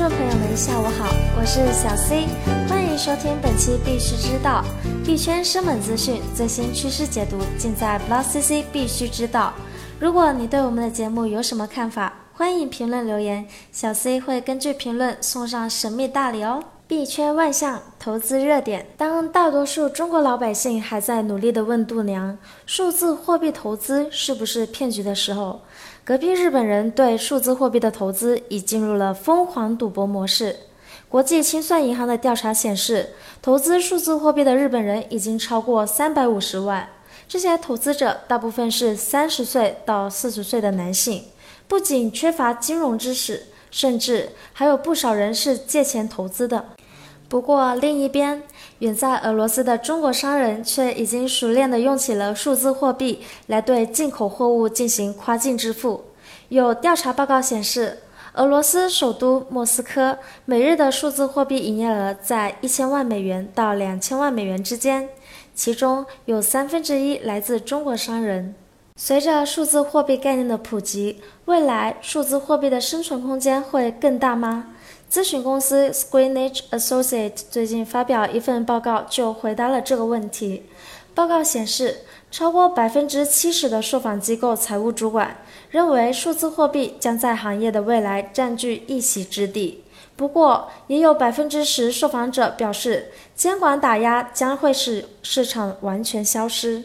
众朋友们，下午好，我是小 C，欢迎收听本期必须知道币圈生猛资讯、最新趋势解读，尽在 BlockCC 必须知道。如果你对我们的节目有什么看法，欢迎评论留言，小 C 会根据评论送上神秘大礼哦。币圈万象投资热点，当大多数中国老百姓还在努力地问度娘，数字货币投资是不是骗局的时候，隔壁日本人对数字货币的投资已进入了疯狂赌博模式。国际清算银行的调查显示，投资数字货币的日本人已经超过三百五十万。这些投资者大部分是三十岁到四十岁的男性，不仅缺乏金融知识，甚至还有不少人是借钱投资的。不过，另一边，远在俄罗斯的中国商人却已经熟练地用起了数字货币来对进口货物进行跨境支付。有调查报告显示，俄罗斯首都莫斯科每日的数字货币营业额在一千万美元到两千万美元之间，其中有三分之一来自中国商人。随着数字货币概念的普及，未来数字货币的生存空间会更大吗？咨询公司 s q u e e n a g e Associate 最近发表一份报告，就回答了这个问题。报告显示，超过百分之七十的受访机构财务主管认为数字货币将在行业的未来占据一席之地。不过，也有百分之十受访者表示，监管打压将会使市场完全消失。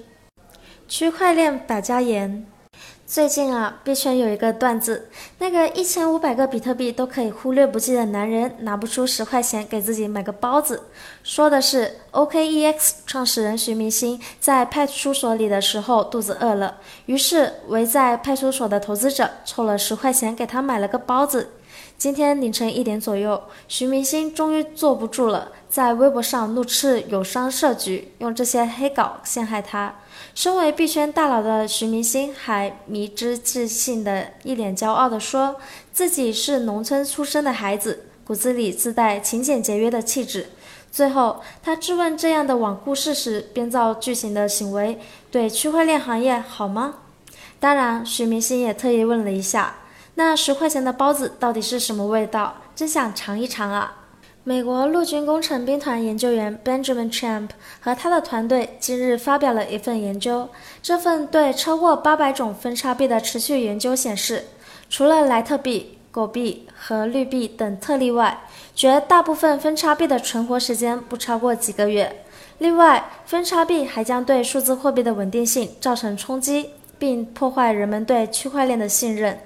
区块链百家言。最近啊，币圈有一个段子，那个一千五百个比特币都可以忽略不计的男人，拿不出十块钱给自己买个包子。说的是 OKEX 创始人徐明星在派出所里的时候肚子饿了，于是围在派出所的投资者凑了十块钱给他买了个包子。今天凌晨一点左右，徐明星终于坐不住了，在微博上怒斥友商设局，用这些黑稿陷害他。身为币圈大佬的徐明星还迷之自信的一脸骄傲地说自己是农村出生的孩子，骨子里自带勤俭节约的气质。最后，他质问这样的罔顾事实、编造剧情的行为对区块链行业好吗？当然，徐明星也特意问了一下，那十块钱的包子到底是什么味道？真想尝一尝啊！美国陆军工程兵团研究员 Benjamin Champ 和他的团队近日发表了一份研究。这份对超过八百种分叉币的持续研究显示，除了莱特币、狗币和绿币等特例外，绝大部分分叉币的存活时间不超过几个月。另外，分叉币还将对数字货币的稳定性造成冲击，并破坏人们对区块链的信任。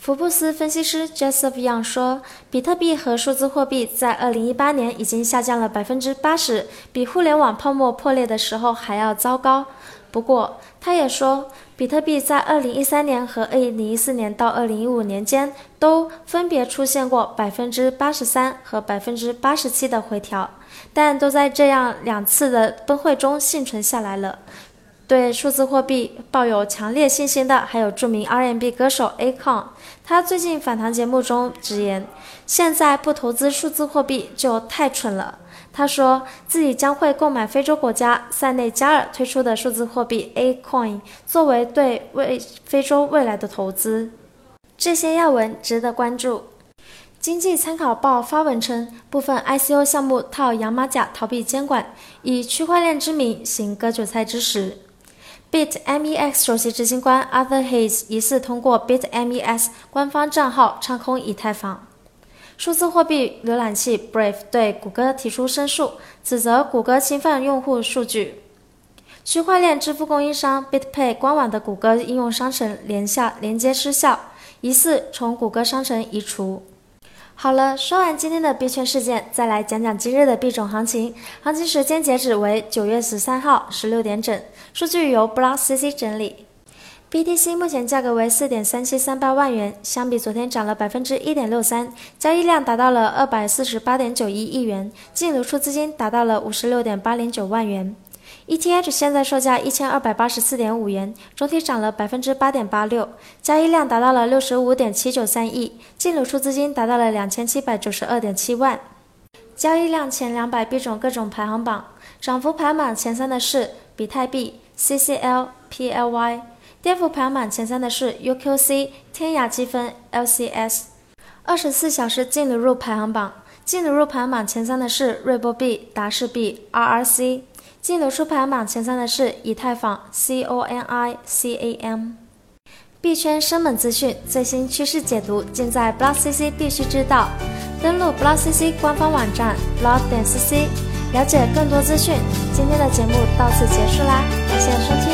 福布斯分析师 Joseph Young 说，比特币和数字货币在2018年已经下降了百分之八十，比互联网泡沫破裂的时候还要糟糕。不过，他也说，比特币在2013年和2014年到2015年间都分别出现过百分之八十三和百分之八十七的回调，但都在这样两次的崩溃中幸存下来了。对数字货币抱有强烈信心的，还有著名 R&B 歌手 Akon。他最近访谈节目中直言，现在不投资数字货币就太蠢了。他说自己将会购买非洲国家塞内加尔推出的数字货币 Acoin，作为对未非洲未来的投资。这些要闻值得关注。经济参考报发文称，部分 ICO 项目套洋马甲逃避监管，以区块链之名行割韭菜之实。BitMEX 首席执行官 Arthur Hayes 疑似通过 BitMEX 官方账号唱空以太坊。数字货币浏览器 Brave 对谷歌提出申诉，指责谷歌侵犯用户数据。区块链支付供应商 BitPay 官网的谷歌应用商城连下连接失效，疑似从谷歌商城移除。好了，说完今天的币圈事件，再来讲讲今日的币种行情。行情时间截止为九月十三号十六点整，数据由 Block CC 整理。BTC 目前价格为四点三七三八万元，相比昨天涨了百分之一点六三，交易量达到了二百四十八点九一亿元，净流出资金达到了五十六点八零九万元。ETH 现在售价一千二百八十四点五元，总体涨了百分之八点八六，交易量达到了六十五点七九三亿，净流出资金达到了两千七百九十二点七万。交易量前两百币种各种排行榜，涨幅排行榜前三的是比特币、CCL、PLY；跌幅排行榜前三的是 UQC、天涯积分、LCS。二十四小时净流入排行榜，净流入排行榜前三的是瑞波币、达世币、RRC；净流出排行榜前三的是以太坊、C O N I C A M。币圈生猛资讯、最新趋势解读，尽在 BlockCC 必须知道。登录 BlockCC 官方网站 block 点 cc，了解更多资讯。今天的节目到此结束啦，感谢收听。